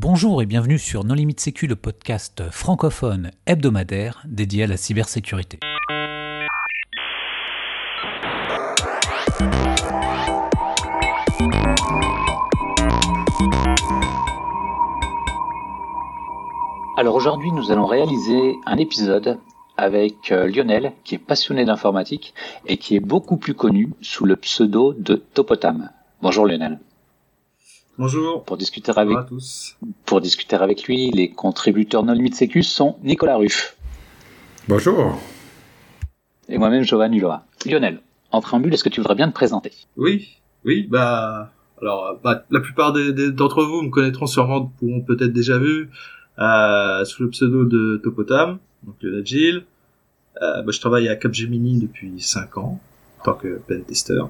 Bonjour et bienvenue sur Non Limite Sécu, le podcast francophone hebdomadaire dédié à la cybersécurité. Alors aujourd'hui, nous allons réaliser un épisode avec euh, Lionel, qui est passionné d'informatique et qui est beaucoup plus connu sous le pseudo de Topotam. Bonjour Lionel. Bonjour. Pour discuter avec, à tous. pour discuter avec lui, les contributeurs non limite sécu sont Nicolas Ruff. Bonjour. Et moi-même, Johan Hulot. Lionel, en préambule, est-ce que tu voudrais bien te présenter? Oui, oui, bah, alors, bah, la plupart d'entre vous me connaîtront sûrement, pourront peut-être déjà vu, euh, sous le pseudo de Topotam, donc Lionel Gilles. Euh, bah, je travaille à Capgemini depuis 5 ans, en tant que pen tester.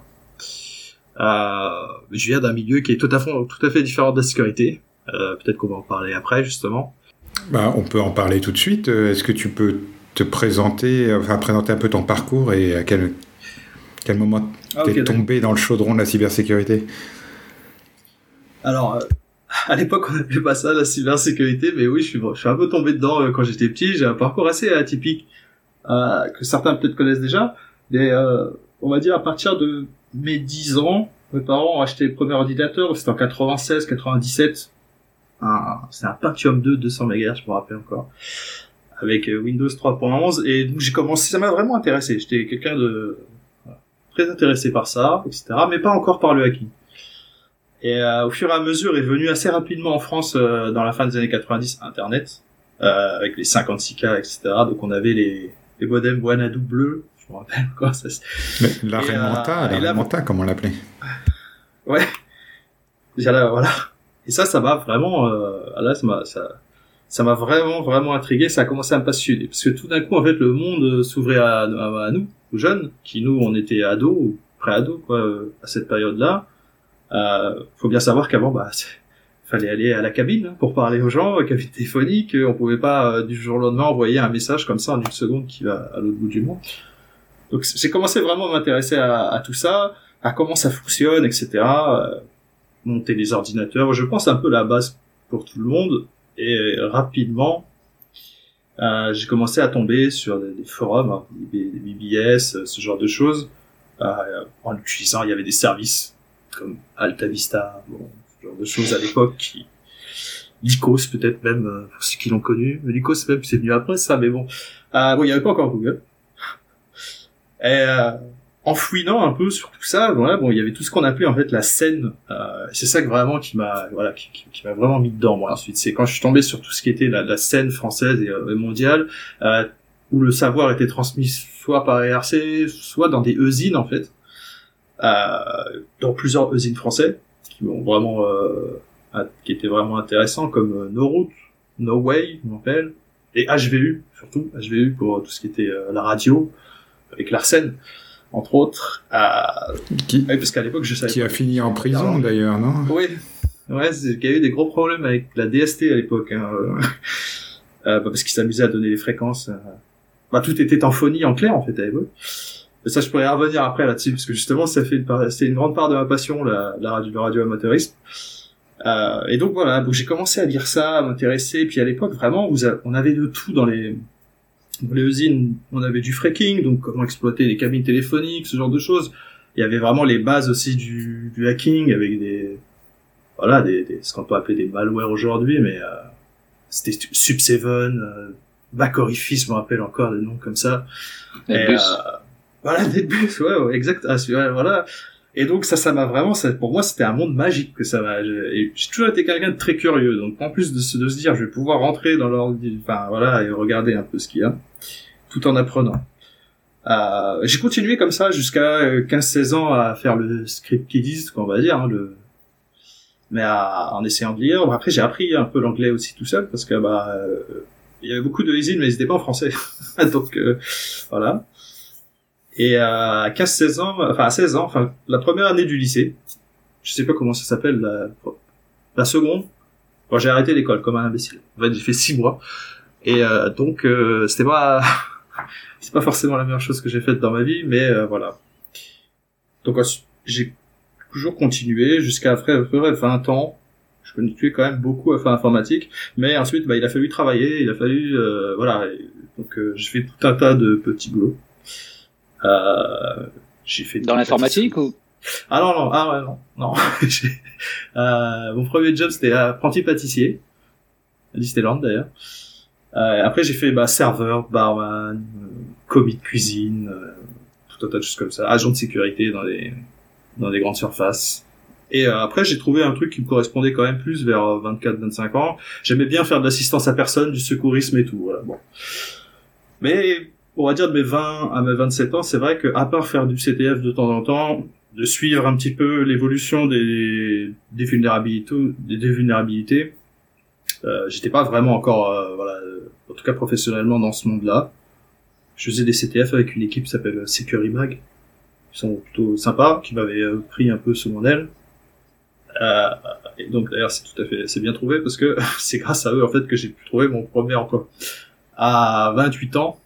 Euh, je viens d'un milieu qui est tout à fait, tout à fait différent de la sécurité. Euh, Peut-être qu'on va en parler après, justement. Bah, on peut en parler tout de suite. Euh, est-ce que tu peux te présenter, enfin présenter un peu ton parcours et à quel, quel moment Ah, t'es tombé dans le chaudron de la cybersécurité? Alors, euh, à l'époque, on n'appelait pas ça la cybersécurité, mais oui, je suis, je suis un peu tombé dedans euh, quand j'étais petit. J'ai un parcours assez atypique, euh, que certains peut-être connaissent déjà. Mais euh, on va dire à partir de mes 10 ans, mes parents ont acheté le premier ordinateur, c'était en 96, 97. Un, c'est un Pentium 2, 200 MHz, je me rappelle encore, avec euh, Windows 3.11. Et donc j'ai commencé, ça m'a vraiment intéressé. J'étais quelqu'un de très intéressé par ça, etc. Mais pas encore par le hacking. Et euh, au fur et à mesure est venu assez rapidement en France euh, dans la fin des années 90 Internet euh, avec les 56K etc. Donc on avait les les modems Wanadu bleus, je me rappelle encore ça. La Et, euh, Remanta, et la là- Remanta, comment on l'appelait Ouais. Voilà, voilà. Et ça, ça m'a vraiment, euh, là, ça m'a, ça, ça m'a vraiment, vraiment intrigué. Ça a commencé à me passionner parce que tout d'un coup, en fait, le monde euh, s'ouvrait à, à, à nous, aux jeunes, qui nous, on était ados ou pré-ados, quoi, euh, à cette période-là. Euh, faut bien savoir qu'avant, bah, fallait aller à la cabine hein, pour parler aux gens, cabine téléphonique. On pouvait pas euh, du jour au lendemain envoyer un message comme ça en une seconde qui va à l'autre bout du monde. Donc j'ai commencé vraiment à m'intéresser à, tout ça, à comment ça fonctionne, etc. euh, monter les ordinateurs. Je pense un peu la base pour tout le monde. Et rapidement, euh, j'ai commencé à tomber sur des, des forums, hein, des, des BBS, euh, ce genre de choses. Euh, en utilisant, il y avait des services comme Alta Vista, bon, ce genre de choses à l'époque qui peut-être même euh, pour ceux qui l'ont connu mais Lycos même c'est venu après ça mais bon euh, bon il y avait pas encore Google et euh, en fouinant un peu sur tout ça voilà bon il y avait tout ce qu'on appelait en fait la scène euh, c'est ça que vraiment qui m'a voilà qui, m'a vraiment mis dedans moi ensuite. C'est quand je suis tombé sur tout ce qui était la, scène française et euh, mondiale euh, où le savoir était transmis soit par ERC soit dans des usines en fait dans plusieurs usines français qui m'ont vraiment qui étaient vraiment intéressants comme No Route, No Way, on appelle, et HVU surtout HVU pour tout ce qui était la radio avec Larsen entre autres. Euh, Qui, ouais, parce qu'à l'époque je savais qui pas. a fini en prison d'ailleurs, non? Oui, ouais, qu'il y a eu des gros problèmes avec la DST à l'époque, hein, euh, bah, parce qu'ils s'amusaient à donner les fréquences. euh. Bah, tout était en phonie, en clair en fait à l'époque. Mais ça, je pourrais revenir après là-dessus, parce que justement, ça fait une part, c'est une grande part de ma passion, la, la radio, le radio amateurisme. Euh, et donc voilà, donc j'ai commencé à lire ça, à m'intéresser. Puis à l'époque, vraiment, vous a- on avait de tout dans les dans les usines. On avait du fracking, donc comment exploiter les cabines téléphoniques, ce genre de choses. Il y avait vraiment les bases aussi du, du hacking avec des voilà, des, des- ce qu'on peut appeler des malwares aujourd'hui, mais euh, c'était Sub7, euh, Back Orifice, je me rappelle encore des noms comme ça. Et euh, voilà, des bus, ouais, ouais, exact. Ah, voilà. Et donc ça, ça m'a vraiment, ça, pour moi, c'était un monde magique que ça m'a. J'ai toujours été quelqu'un de très curieux, donc en plus de se, de se dire, je vais pouvoir rentrer dans l'ordi, enfin voilà, et regarder un peu ce qu'il y a, tout en apprenant. Euh, j'ai continué comme ça jusqu'à euh, 15-16 ans à faire le script kiddies, qu'on va dire, hein, le mais à- en essayant de lire. Après, j'ai appris un peu l'anglais aussi tout seul parce que bah euh, il y avait beaucoup de usines, mais ils pas en français. Donc euh, voilà. Et à 15-16 ans, enfin à 16 ans, enfin la première année du lycée, je sais pas comment ça s'appelle, la, la seconde. Bon, j'ai arrêté l'école comme un imbécile. En fait, j'ai fait six mois. Et euh, donc euh, c'était pas c'est pas forcément la meilleure chose que j'ai faite dans ma vie, mais euh, voilà. Donc j'ai toujours continué jusqu'à après à peu près 20 ans. je connaissais quand même beaucoup à faire informatique, mais ensuite, bah, il a fallu travailler, il a fallu, voilà, donc j'ai fait tout un tas de petits boulots. J'ai fait dans l'informatique ou ah non non ah ouais non non mon premier job c'était apprenti pâtissier à Disneyland d'ailleurs euh, après, j'ai fait bah, serveur, barman, euh, commis de cuisine, euh, tout un tas de choses comme ça, agent de sécurité dans des dans des grandes surfaces. Et euh, après, j'ai trouvé un truc qui me correspondait quand même plus vers 24-25 ans. J'aimais bien faire de l'assistance à personne, du secourisme et tout. Voilà, bon. Mais on va dire de mes 20 à mes 27 ans, c'est vrai que à part faire du CTF de temps en temps, de suivre un petit peu l'évolution des, des vulnérabilités, euh, j'étais pas vraiment encore, euh, voilà, en tout cas professionnellement dans ce monde-là. Je faisais des CTF avec une équipe qui s'appelle Securimag, qui sont plutôt sympas, qui m'avaient euh, pris un peu sous mon aile. Euh, et donc d'ailleurs c'est tout à fait, c'est bien trouvé parce que c'est grâce à eux en fait que j'ai pu trouver mon premier emploi. À 28 ans,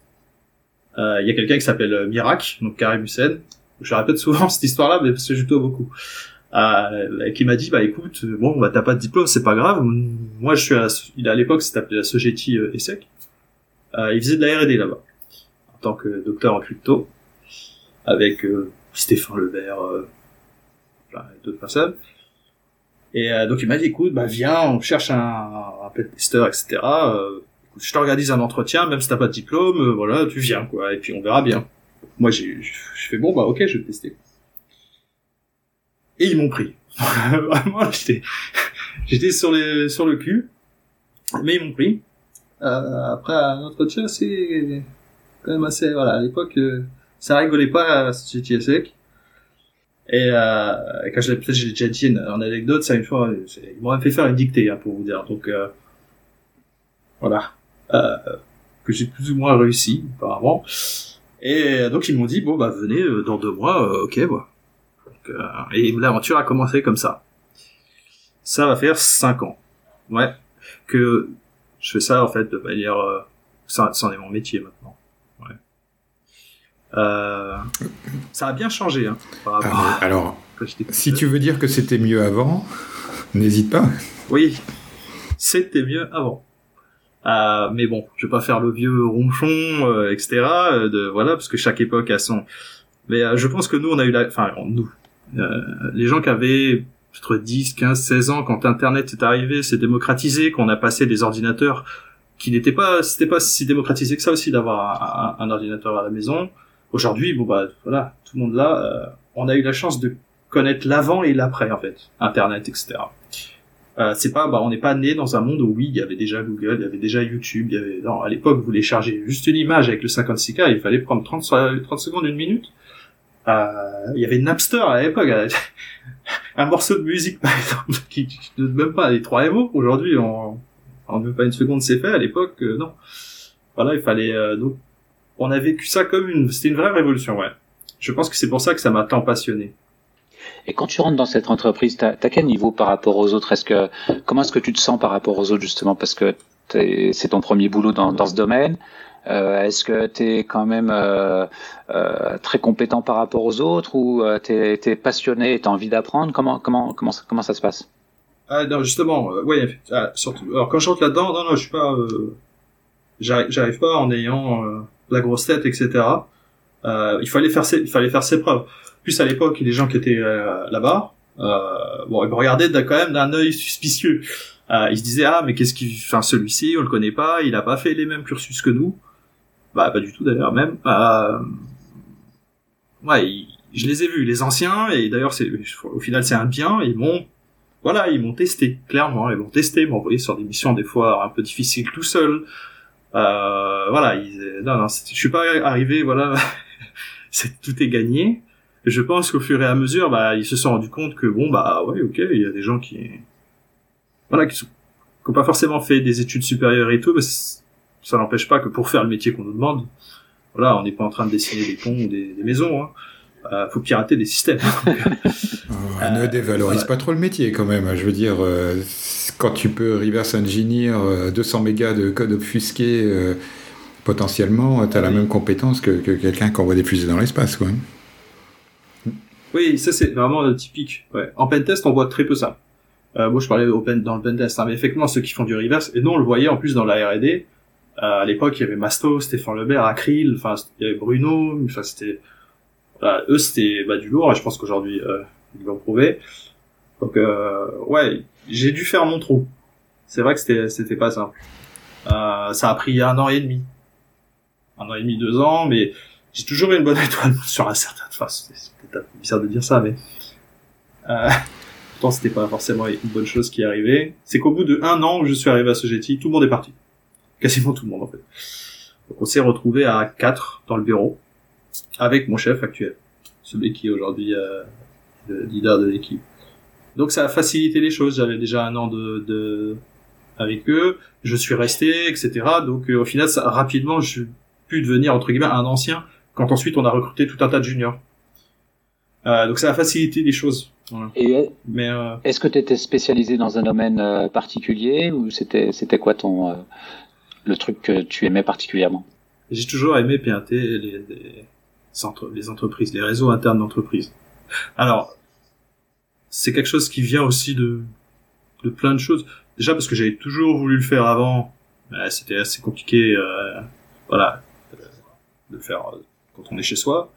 il y a quelqu'un qui s'appelle Mirac, donc Karim Hussein. Je répète souvent cette histoire-là, mais parce que je dois beaucoup. Euh, qui m'a dit bah écoute bon bah t'as pas de diplôme c'est pas grave moi je suis à il à l'époque c'était appelé la Sogeti euh, ESSEC euh, il faisait de la R&D là-bas en tant que docteur en crypto avec euh, Stéphane Levert euh, d'autres personnes et euh, donc il m'a dit écoute bah viens on cherche un, un tester etc euh, je t'organise un entretien même si t'as pas de diplôme voilà tu viens quoi et puis on verra bien moi j'ai je fais bon bah ok je vais tester et ils m'ont pris. Vraiment, j'étais, j'étais sur les, sur le cul, mais ils m'ont pris. Euh, après un entretien, c'est quand même assez, voilà, à l'époque, euh, ça rigolait pas à Society Sec. Et euh, quand je l'ai peut-être j'ai déjà dit en anecdote, ça une fois, ils m'ont fait faire une dictée hein, pour vous dire. Donc euh, voilà, euh, que j'ai plus ou moins réussi apparemment. Et donc ils m'ont dit bon bah venez euh, dans deux mois, ok bah euh, et l'aventure a commencé comme ça. Ça va faire 5 ans. Ouais. Que je fais ça en fait de manière... Euh, ça, c'en est mon métier maintenant. Ouais. Euh, ça a bien changé. Hein, par ah, alors, si tu veux dire que c'était mieux avant, n'hésite pas. Oui, c'était mieux avant. Euh, mais bon, je vais pas faire le vieux ronchon, euh, etc. de voilà, parce que chaque époque a son. Mais je pense que nous, on a eu la, enfin nous, euh, les gens qui avaient peut-être 10, 15, 16 ans quand Internet est arrivé, c'est démocratisé, qu'on a passé des ordinateurs qui n'étaient pas, c'était pas si démocratisé que ça aussi d'avoir un, ordinateur à la maison. Aujourd'hui, bon bah voilà, tout le monde là, euh, on a eu la chance de connaître l'avant et l'après en fait, Internet, etc. Euh, c'est pas, bah, on n'est pas né dans un monde où oui, il y avait déjà Google, il y avait déjà YouTube, il y avait, non, à l'époque, vous voulez charger juste une image avec le 56K, il fallait prendre 30, 30 secondes, une minute. Euh, il y avait Napster à l'époque, euh, un morceau de musique par exemple, qui, ne même pas les trois mots. Aujourd'hui, on, en même pas une seconde c'est fait. À l'époque, euh, non. Voilà, il fallait donc on a vécu ça comme une, c'était une vraie révolution, ouais. Je pense que c'est pour ça que ça m'a tant passionné. Et quand tu rentres dans cette entreprise, t'as as quel niveau par rapport aux autres? Est-ce que comment est-ce que tu te sens par rapport aux autres justement? Parce que c'est ton premier boulot dans, ce domaine. Euh, Est-ce que tu es quand même euh, euh, très compétent par rapport aux autres? Ou tu es, passionné et tu as envie d'apprendre? Comment, comment, comment, ça, comment ça se passe? Ah, justement, oui, ah, surtout. Alors quand je rentre là-dedans, non, non, je suis pas, j'arrive pas en ayant la grosse tête, etc. il fallait faire ses, il fallait faire ses preuves. Plus à l'époque, les gens qui étaient là-bas, bon, ils me regardaient quand même d'un œil suspicieux. ils se disaient ah mais qu'est-ce qu'il, enfin celui-ci, on le connaît pas, il a pas fait les mêmes cursus que nous. Bah pas du tout d'ailleurs même. Euh, ouais, je les ai vus les anciens et d'ailleurs c'est au final c'est un bien. Ils m'ont voilà ils m'ont testé clairement ils m'ont testé m'ont envoyé sur des missions des fois un peu difficiles tout seul. Euh, voilà ils, non non je suis pas arrivé voilà c'est tout est gagné. je pense qu'au fur et à mesure bah ils se sont rendus compte que bon bah ouais ok il y a des gens qui voilà qui, sont, qui ont pas forcément fait des études supérieures et tout mais ça n'empêche pas que pour faire le métier qu'on nous demande, voilà, on n'est pas en train de dessiner des ponts ou des, maisons. Hein. Euh, faut pirater des systèmes. Euh, ne dévalorise pas trop le métier quand même. Je veux dire, euh, quand tu peux reverse engineer 200 mégas de code obfusqué, potentiellement, tu as la même compétence que, quelqu'un qui envoie des fusées dans l'espace. Quoi. Oui, ça c'est vraiment typique. Ouais. En pentest, on voit très peu ça. Euh, moi, je parlais open, dans le pentest, hein, mais effectivement, ceux qui font du reverse, et nous, on le voyait en plus dans la R&D. Euh, à l'époque, il y avait Masto, Stéphane Lebert, Acryl, enfin, il y avait Bruno, enfin, c'était, voilà, eux, c'était bah, du lourd, et je pense qu'aujourd'hui, euh, ils vont prouver. Donc, euh, ouais, j'ai dû faire mon trou. C'est vrai que c'était, c'était pas simple. Euh, ça a pris un an et demi. Un an et demi, deux ans, mais j'ai toujours eu une bonne étoile sur un certain, enfin, c'est peut-être bizarre de dire ça, mais, euh, pourtant c'était pas forcément une bonne chose qui est arrivée. C'est qu'au bout de un an où je suis arrivé à GT, tout le monde est parti. Quasiment tout le monde, en fait. Donc on s'est retrouvé à quatre dans le bureau, avec mon chef actuel, celui qui est aujourd'hui euh, le leader de l'équipe. Donc ça a facilité les choses. J'avais déjà un an de, de avec eux, je suis resté, etc. Donc euh, au final, ça, rapidement, je pu devenir entre guillemets un ancien. Quand ensuite on a recruté tout un tas de juniors. Euh, donc ça a facilité les choses. Voilà. Et Mais euh, est-ce que tu étais spécialisé dans un domaine euh, particulier ou c'était c'était quoi ton euh, le truc que tu aimais particulièrement? J'ai toujours aimé piloter les, les, les, entre- les entreprises, les réseaux internes d'entreprises. Alors, c'est quelque chose qui vient aussi de, de plein de choses. Déjà parce que j'avais toujours voulu le faire avant, mais c'était assez compliqué, euh, voilà, euh, de faire euh, quand on est chez soi.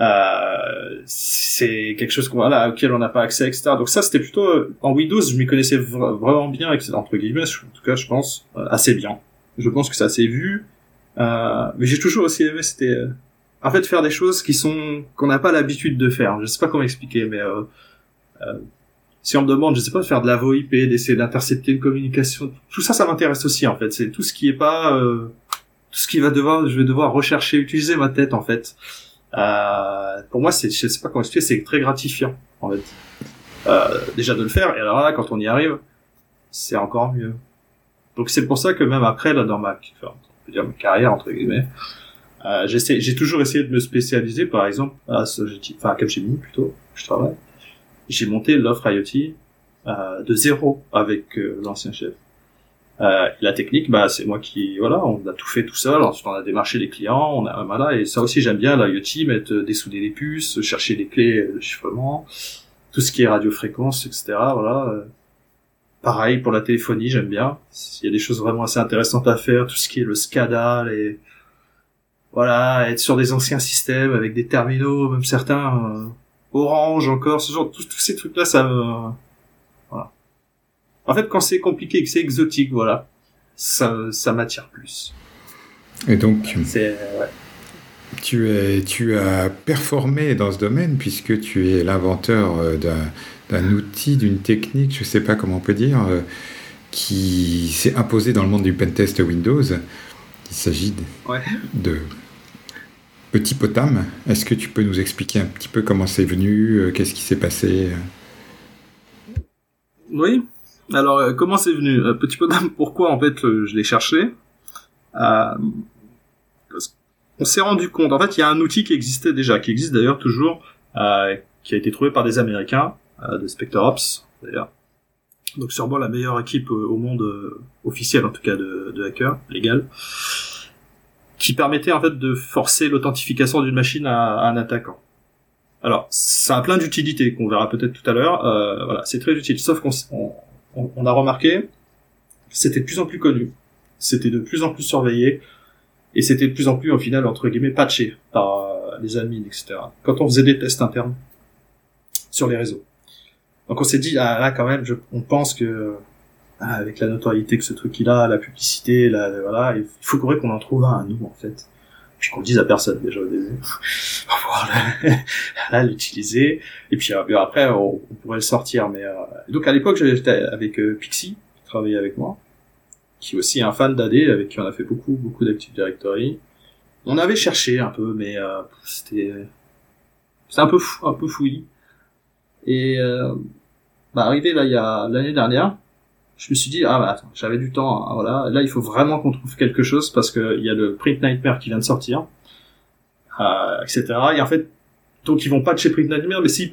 Euh, c'est quelque chose qu'on, voilà, auquel on n'a pas accès, etc. Donc ça, c'était plutôt euh, en Windows, je m'y connaissais vra- vraiment bien, etc. entre guillemets, en tout cas, je pense assez bien. Je pense que c'est assez vu. Mais j'ai toujours aussi aimé, c'était en fait faire des choses qui sont qu'on n'a pas l'habitude de faire. Je sais pas comment expliquer, mais si on me demande, je sais pas, de faire de la VoIP, d'essayer d'intercepter une communication, tout ça, ça m'intéresse aussi en fait. C'est tout ce qui est pas tout ce qui va devoir, je vais devoir rechercher, utiliser ma tête en fait. Euh, pour moi, c'est, je sais pas comment expliquer, c'est très gratifiant en fait. Euh, déjà de le faire, et alors là, quand on y arrive, c'est encore mieux. Donc c'est pour ça que même après, là, dans ma, enfin, on peut dire ma carrière entre guillemets, euh, j'essaie, j'ai toujours essayé de me spécialiser, par exemple, à ce, enfin, à Capgemini plutôt, où je travaille. J'ai monté l'offre IoT euh, de zéro avec euh, l'ancien chef. Euh, la technique, bah, c'est moi qui, voilà, on a tout fait tout seul. Ensuite, on a démarché les clients, on a, voilà, et ça aussi j'aime bien l'IoT, mettre, euh, dessouder les puces, chercher les clés de chiffrement, tout ce qui est radiofréquence, etc. Voilà. euh. Pareil pour la téléphonie, j'aime bien. Il y a des choses vraiment assez intéressantes à faire, tout ce qui est le SCADA, les, voilà, être sur des anciens systèmes avec des terminaux, même certains euh, Orange encore, ce genre, tous, ces trucs-là, ça me. En fait, quand c'est compliqué et que c'est exotique, voilà, ça, ça m'attire plus. Et donc, C'est, ouais. tu, es, tu as performé dans ce domaine puisque tu es l'inventeur euh, d'un, d'un outil, d'une technique, je ne sais pas comment on peut dire, euh, qui s'est imposé dans le monde du pentest Windows. Il s'agit de, Ouais. de Petit Potam. Est-ce que tu peux nous expliquer un petit peu comment c'est venu, euh, qu'est-ce qui s'est passé? Euh Oui. Alors, euh, comment c'est venu? Euh, Petit peu pourquoi en fait je l'ai cherché? Euh, On s'est rendu compte, en fait, il y a un outil qui existait déjà, qui existe d'ailleurs toujours, euh, qui a été trouvé par des Américains, euh, de SpectreOps, d'ailleurs. Donc sûrement la meilleure équipe au monde officielle, en tout cas de, de hackers, légal, qui permettait en fait de forcer l'authentification d'une machine à, un attaquant. Alors, ça a plein d'utilités qu'on verra peut-être tout à l'heure. Euh, voilà, c'est très utile. Sauf qu'on on, a remarqué, c'était de plus en plus connu, c'était de plus en plus surveillé, et c'était de plus en plus, au final, entre guillemets, patché par euh, les admins, etc. Quand on faisait des tests internes sur les réseaux. Donc on s'est dit, ah là quand même, on pense que ah, avec la notoriété que ce truc il a, la publicité, la, voilà, il faut courir qu'on en trouve un nous en fait. Puis qu'on le dise à personne déjà au début. Pour pouvoir le- là, l'utiliser. Et puis euh, après, on, on pourrait le sortir. Mais euh, donc à l'époque, j'étais avec euh, Pixie, qui travaillait avec moi, qui est aussi un fan d'AD, avec qui on a fait beaucoup, beaucoup d'Active Directory. On avait cherché un peu, mais euh, c'était, un peu fou, un peu fouillis. Et euh, bah arrivé là, il y a l'année dernière, je me suis dit ah bah attends, j'avais du temps, hein, voilà. Là, il faut vraiment qu'on trouve quelque chose parce que il y a le Print Nightmare qui vient de sortir, euh, etc. Et en fait, donc ils vont patcher Print Nightmare, mais si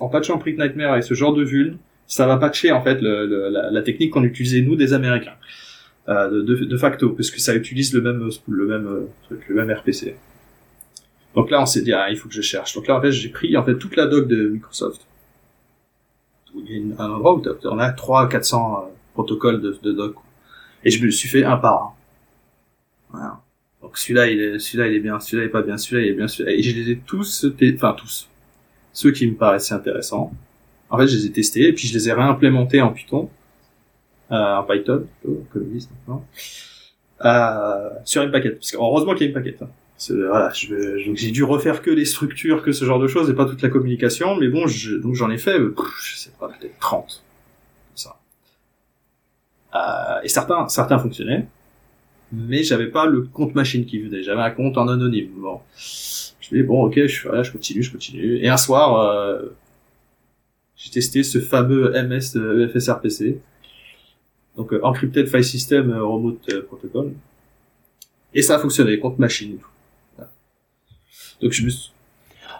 en patchant Print Nightmare et ce genre de vuln, ça va patcher en fait le, la, technique qu'on utilisait nous des Américains euh, de, de, de facto, parce que ça utilise le même le même euh, truc, le même RPC. Donc là, on s'est dit ah il faut que je cherche. Donc là en fait j'ai pris en fait toute la doc de Microsoft, il y a un endroit où on a 3 400 protocoles de, de doc. Et je me suis fait un par un. Voilà. Donc celui-là, il est, celui-là, il est bien, celui-là, il est pas bien, celui-là, il est bien, celui-là. Et je les ai tous, enfin tous, ceux qui me paraissaient intéressants. En fait, je les ai testés et puis je les ai réimplémentés en Python, euh, en Python, comme ils maintenant, euh, sur une paquette. Parce heureusement qu'il y a une paquette. Hein. Voilà, j'ai dû refaire que les structures, que ce genre de choses, et pas toute la communication. Mais bon, je, donc j'en ai fait, je sais pas, peut-être 30. Ça. Euh, et certains, certains fonctionnaient mais j'avais pas le compte machine qui venait, j'avais un compte en anonyme. Bon, je dis bon, ok, je, voilà, je continue, je continue. Et un soir, euh, j'ai testé ce fameux MS EFSRPC, donc euh, Encrypted File System euh, Remote Protocol, et ça a fonctionné, compte machine et tout. Donc je me suis...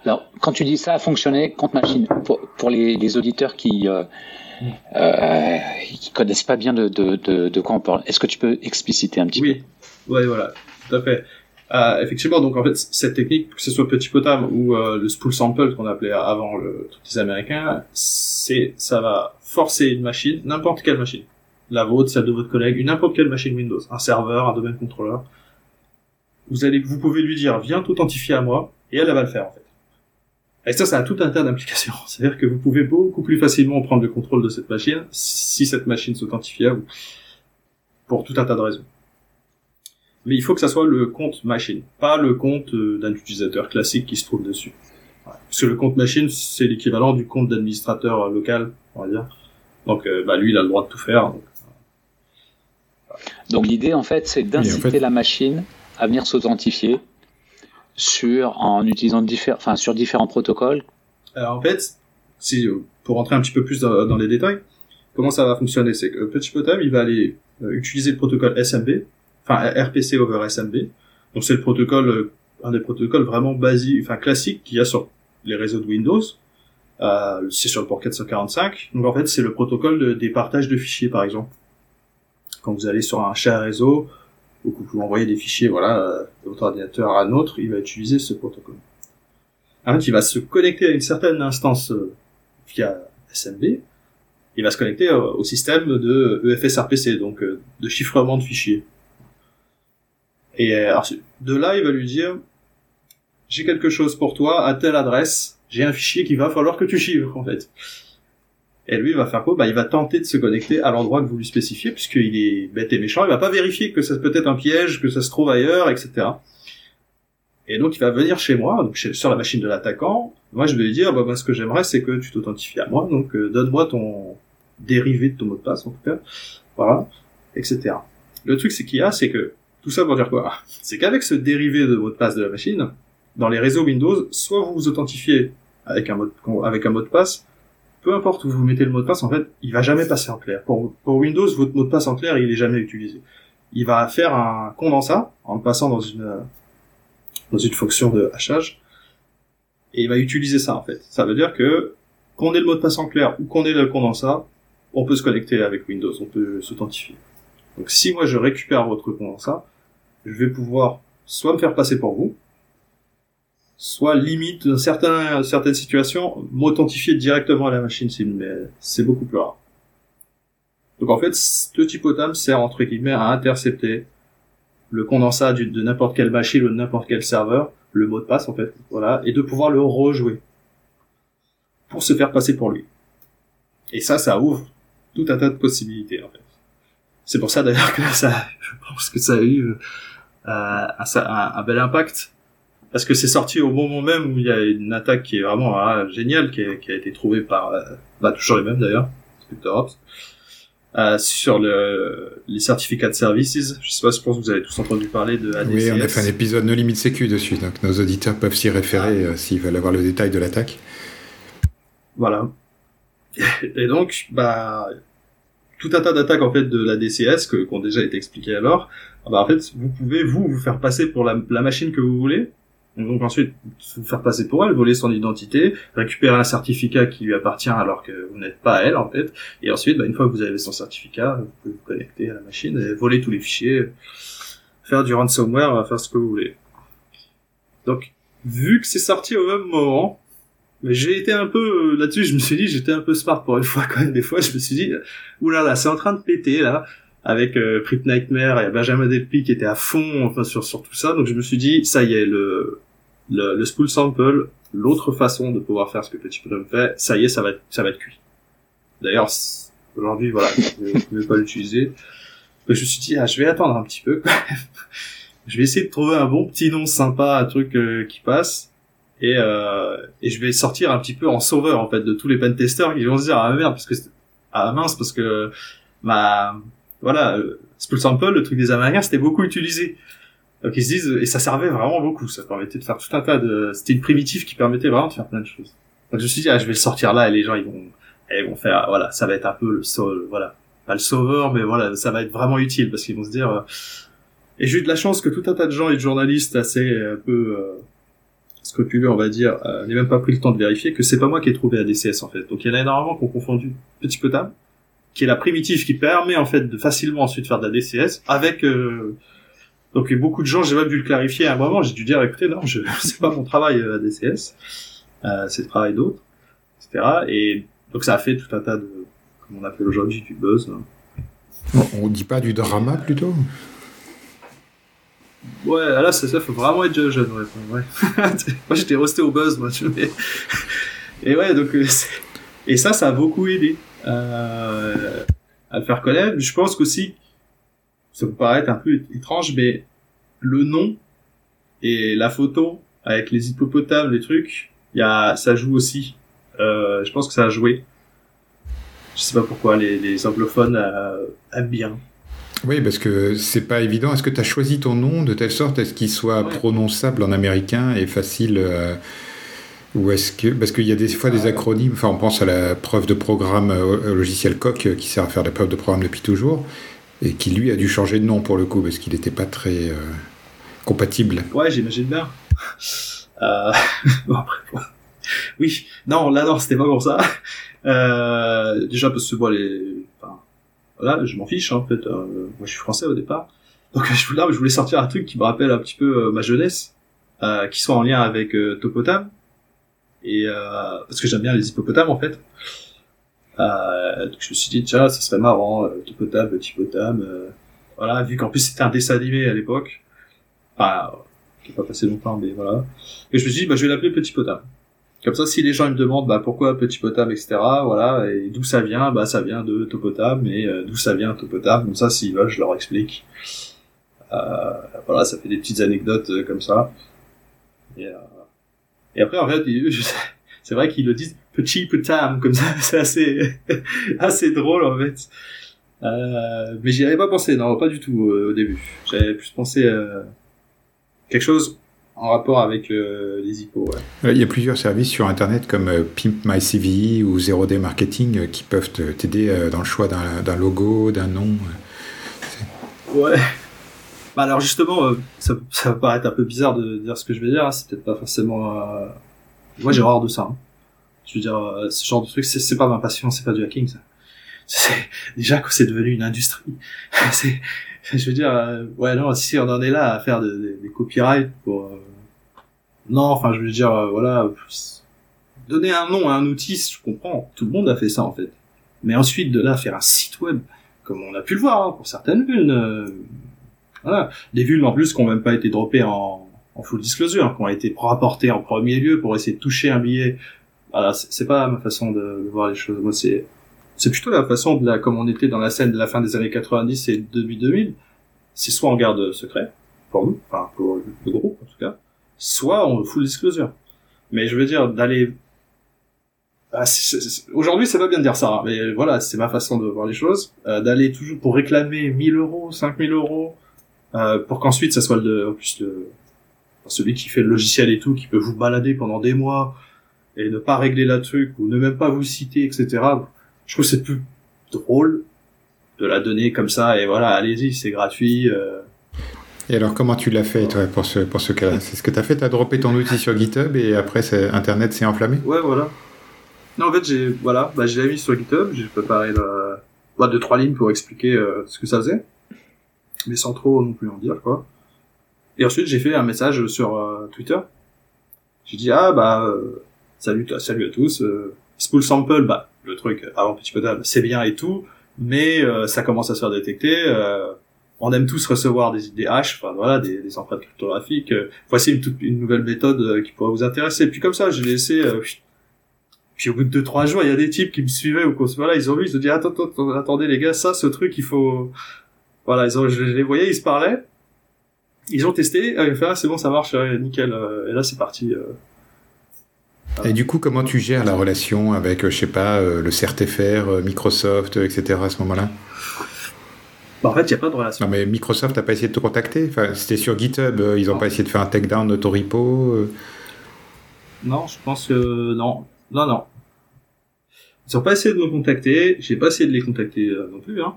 Alors, quand tu dis ça a fonctionné, compte machine, pour, pour les, les auditeurs qui euh, qui connaissent pas bien de, de, de, de quoi on parle. Est-ce que tu peux expliciter un petit peu? Oui, voilà, tout à fait. Euh, effectivement, donc en fait, cette technique, que ce soit petit potam ou euh, le spool sample qu'on appelait avant le truc des Américains, c'est ça va forcer une machine, n'importe quelle machine, la vôtre, celle de votre collègue, une n'importe quelle machine Windows, un serveur, un domaine contrôleur. Vous allez, vous pouvez lui dire, viens t'authentifier à moi, et elle, elle va le faire en fait. Et ça, ça a tout un tas d'implications. C'est-à-dire que vous pouvez beaucoup plus facilement prendre le contrôle de cette machine si cette machine s'authentifie à vous. Pour tout un tas de raisons. Mais il faut que ça soit le compte machine, pas le compte euh, d'un utilisateur classique qui se trouve dessus. Parce que le compte machine, c'est l'équivalent du compte d'administrateur euh, local, on va dire. Donc, euh, bah, lui, il a le droit de tout faire. Donc, l'idée, en fait, c'est d'inciter la machine à venir s'authentifier sur en utilisant différents, enfin sur différents protocoles. Alors en fait, si pour rentrer un petit peu plus dans, les détails, comment ça va fonctionner, c'est que Petit Potam il va aller euh, utiliser le protocole SMB, enfin RPC over SMB. Donc c'est le protocole, euh, un des protocoles vraiment basiques, enfin classiques qu'il y a sur les réseaux de Windows. Euh, c'est sur le port 445. Donc en fait, c'est le protocole des partages de fichiers, par exemple. Quand vous allez sur un chat réseau, que vous envoyez des fichiers, voilà, euh, de votre ordinateur à un autre, il va utiliser ce protocole. En fait, il va se connecter à une certaine instance euh, via SMB, il va se connecter euh, au système de EFSRPC, donc de chiffrement de fichiers. Et de là, il va lui dire, j'ai quelque chose pour toi à telle adresse, j'ai un fichier qu'il va falloir que tu chiffres, en fait. Et lui, il va faire quoi? Bah, il va tenter de se connecter à l'endroit que vous lui spécifiez, puisqu'il est bête et méchant. Il va pas vérifier que ça peut être un piège, que ça se trouve ailleurs, etc. Et donc, il va venir chez moi, donc sur la machine de l'attaquant. Moi, je vais lui dire, bah, ce que j'aimerais, c'est que tu t'authentifies à moi. Donc, euh, donne-moi ton dérivé de ton mot de passe, en tout cas. Voilà, etc. Le truc, c'est qu'il y a, c'est que tout ça pour dire quoi? C'est qu'avec ce dérivé de mot de passe de la machine, dans les réseaux Windows, soit vous vous authentifiez avec un mot de passe, peu importe où vous mettez le mot de passe, en fait, il va jamais passer en clair. Pour, Windows, votre mot de passe en clair, il est jamais utilisé. Il va faire un condensat en le passant dans une dans une fonction de hachage et il va utiliser ça en fait. Ça veut dire que qu'on ait le mot de passe en clair ou qu'on ait le condensat, on peut se connecter avec Windows, on peut s'authentifier. Donc si moi je récupère votre condensat, je vais pouvoir soit me faire passer pour vous, soit limite dans certains, certaines situations, m'authentifier directement à la machine mais c'est beaucoup plus rare. Donc en fait, ce typotam sert entre guillemets à intercepter le condensat de n'importe quelle machine ou de n'importe quel serveur, le mot de passe en fait, voilà, et de pouvoir le rejouer pour se faire passer pour lui. Et ça, ça ouvre tout un tas de possibilités en fait. C'est pour ça d'ailleurs que ça, je pense que ça a eu euh, un bel impact parce que c'est sorti au moment même où il y a une attaque qui est vraiment ah, géniale, qui, a été trouvée par, euh, bah, toujours les mêmes d'ailleurs, SpectreOps, euh, sur le, les certificats de services. Je sais pas, je pense que vous avez tous entendu parler de ADCS. Oui, on a fait un épisode No Limit Sécu dessus, donc nos auditeurs peuvent s'y référer euh, s'ils veulent avoir le détail de l'attaque. Voilà. Et donc, bah, tout un tas d'attaques en fait de la DCS qui ont déjà été expliquées alors. Bah, en fait, vous pouvez vous vous faire passer pour la, la machine que vous voulez donc ensuite, vous faire passer pour elle, voler son identité, récupérer un certificat qui lui appartient alors que vous n'êtes pas elle en fait, et ensuite, bah, une fois que vous avez son certificat, vous pouvez vous connecter à la machine et voler tous les fichiers, faire du ransomware, faire ce que vous voulez. Donc, vu que c'est sorti au même moment, j'ai été un peu euh, là-dessus, je me suis dit, j'étais un peu smart pour une fois quand même. Des fois, je me suis dit, oulala, c'est en train de péter là, avec euh, Nightmare et Benjamin Delpy qui était à fond, enfin sur sur tout ça. Donc je me suis dit, ça y est, le le, le school sample, l'autre façon de pouvoir faire ce que Petit Potam fait, ça y est, ça va être ça va être cuit. D'ailleurs, aujourd'hui, voilà, je ne vais pas l'utiliser. Je me suis dit, ah, je vais attendre un petit peu. je vais essayer de trouver un bon petit nom sympa, un truc euh, qui passe et, euh, et je vais sortir un petit peu en sauveur en fait de tous les pentesters qui vont se dire ah merde parce que ah mince parce que ma voilà euh, Spool Sample le truc des Américains c'était beaucoup utilisé donc ils se disent et ça servait vraiment beaucoup. Ça permettait de faire tout un tas de c'était une primitive qui permettait vraiment de faire plein de choses. Donc je me suis dit ah, je vais le sortir là et les gens ils vont ils vont faire voilà ça va être un peu le sol voilà. Pas le sauveur mais voilà ça va être vraiment utile parce qu'ils vont se dire euh, et j'ai eu de la chance que tout un tas de gens et de journalistes assez un peu euh, scrupuleux, on va dire, euh, n'ait même pas pris le temps de vérifier que c'est pas moi qui ai trouvé ADCS en fait. Donc il y en a énormément qui ont confondu Petit Potable, qui est la primitive qui permet en fait de facilement ensuite faire de la DCS avec euh... donc beaucoup de gens, j'ai même dû le clarifier à un moment, j'ai dû dire écoutez non, je c'est pas mon travail euh, ADCS, euh, c'est le travail d'autres, etc. Et donc ça a fait tout un tas de comme on appelle aujourd'hui du buzz. Hein. On dit pas du drama plutôt? Ouais, là, ça, ça faut vraiment être jeune, ouais. ouais. moi, j'étais resté au buzz, moi, tu mais... Et ouais, donc, euh, et ça, ça a beaucoup aidé euh, à le faire connaître. Je pense qu'aussi, ça peut paraître un peu étrange, mais le nom et la photo avec les hippopotames, les trucs, y a, ça joue aussi. Euh, je pense que ça a joué. Je sais pas pourquoi les, les anglophones euh, aiment bien. Oui, parce que c'est pas évident. Est-ce que tu as choisi ton nom de telle sorte? Est-ce qu'il soit prononçable en américain et facile euh, ou est-ce que parce qu'il y a des fois des acronymes. Enfin, on pense à la preuve de programme euh, logiciel Coq qui sert à faire des preuves de programme depuis toujours et qui lui a dû changer de nom pour le coup parce qu'il n'était pas très compatible. Ouais, j'imagine bien. bon, après, oui, non, là non, c'était pas pour ça. déjà parce que bon, les voilà, je m'en fiche hein, en fait. Euh, moi, je suis français au départ, donc je voulais, je voulais sortir un truc qui me rappelle un petit peu euh, ma jeunesse, euh, qui soit en lien avec euh, Topotam, et parce que j'aime bien les hippopotames en fait. Donc je me suis dit tiens, ça serait marrant, Topotam, Petit Potam, voilà, vu qu'en plus c'était un dessin animé à l'époque, enfin, qui pas passé longtemps, mais voilà. Et je me suis dit bah je vais l'appeler Petit Potam. Comme ça, si les gens me demandent bah, pourquoi Petit Potam, etc., voilà, et d'où ça vient, bah ça vient de Topotam, et euh, d'où ça vient Topotam, comme ça, s'ils veulent, je leur explique. Euh, voilà, ça fait des petites anecdotes euh, comme ça. Et, euh, et, après, en fait, c'est vrai qu'ils le disent Petit Potam, comme ça, c'est assez, assez drôle, en fait. Euh, mais j'y avais pas pensé, non, pas du tout au début. J'avais plus pensé quelque chose en rapport avec euh, les. Ouais. Il y a plusieurs services sur Internet comme euh, Pimp My CV ou Zero Day Marketing euh, qui peuvent t'aider dans le choix d'un logo, d'un nom. Ouais. Bah alors justement, ça, ça va paraître un peu bizarre de dire ce que je vais dire. Hein. C'est peut-être pas forcément. Moi, j'ai horreur de ça. Hein. Je veux dire, ce genre de truc, c'est pas ma passion, c'est pas du hacking. Ça. Déjà que c'est devenu une industrie. c'est je veux dire, ouais, non, si on en est là à faire des, des copyrights pour, non, enfin, je veux dire, euh, voilà, donner un nom à un outil, je comprends. Tout le monde a fait ça en fait. Mais ensuite, de là, faire un site web, comme on a pu le voir hein, pour certaines vulnes, euh, voilà, des vulnes en plus qui n'ont même pas été droppées en, en full disclosure, qui ont été rapportées en premier lieu pour essayer de toucher un billet. Voilà, c'est pas ma façon de, voir les choses. Moi, c'est c'est plutôt la façon de la, comme on était dans la scène de la fin des années 90 et début 2000. C'est soit on garde secret pour nous, enfin pour le groupe en tout cas, soit on full disclosure. Mais je veux dire, d'aller... Ah, Aujourd'hui, c'est pas bien de dire ça, hein, mais voilà, c'est ma façon de voir les choses. Euh, d'aller toujours pour réclamer 1000 euros, 5000 euros, euh, pour qu'ensuite ça soit le, en plus le, celui qui fait le logiciel et tout, qui peut vous balader pendant des mois et ne pas régler la truc ou ne même pas vous citer, etc. Je trouve que c'est plus drôle de la donner comme ça et voilà, allez-y, c'est gratuit. Euh, et alors, comment tu l'as fait, toi, pour ce, pour ce cas-là? C'est ce que tu as fait Tu as droppé ton outil sur GitHub et après, Internet s'est enflammé? Ouais, voilà. Non, en fait, j'ai voilà, bah, j'ai mis sur GitHub, j'ai préparé la, bah, deux, trois lignes pour expliquer euh, ce que ça faisait, mais sans trop non plus en dire, quoi. Et ensuite, j'ai fait un message sur euh, Twitter. J'ai dit, ah, bah, euh, salut, salut à tous. Euh, spool sample, bah, le truc avant Petit Potam, c'est bien et tout, mais euh, ça commence à se faire détecter. Euh, on aime tous recevoir des, des hash, enfin voilà, des, des empreintes cryptographiques. voici une, toute, une nouvelle méthode qui pourrait vous intéresser. Puis comme ça, j'ai laissé. puis au bout de deux trois jours, il y a des types qui me suivaient ou voilà, ils ont vu, ils ont dit attends, attends, attendez les gars, ça, ce truc, il faut. Voilà, ils ont, je les voyais, ils se parlaient. Ils ont testé, ils ont fait ah, c'est bon, ça marche, nickel. et là, c'est parti. Et du coup, comment tu gères la relation avec, euh, je sais pas, euh, le CRTFR, euh, Microsoft, etc. à ce moment-là? Bah, En fait, il n'y a pas de relation. Non, mais Microsoft n'a pas essayé de te contacter? Enfin, C'était sur GitHub, ils n'ont pas essayé de faire un takedown de ton repo Non, je pense que non. Non, non. Ils n'ont pas essayé de me contacter, j'ai pas essayé de les contacter non plus. Hein.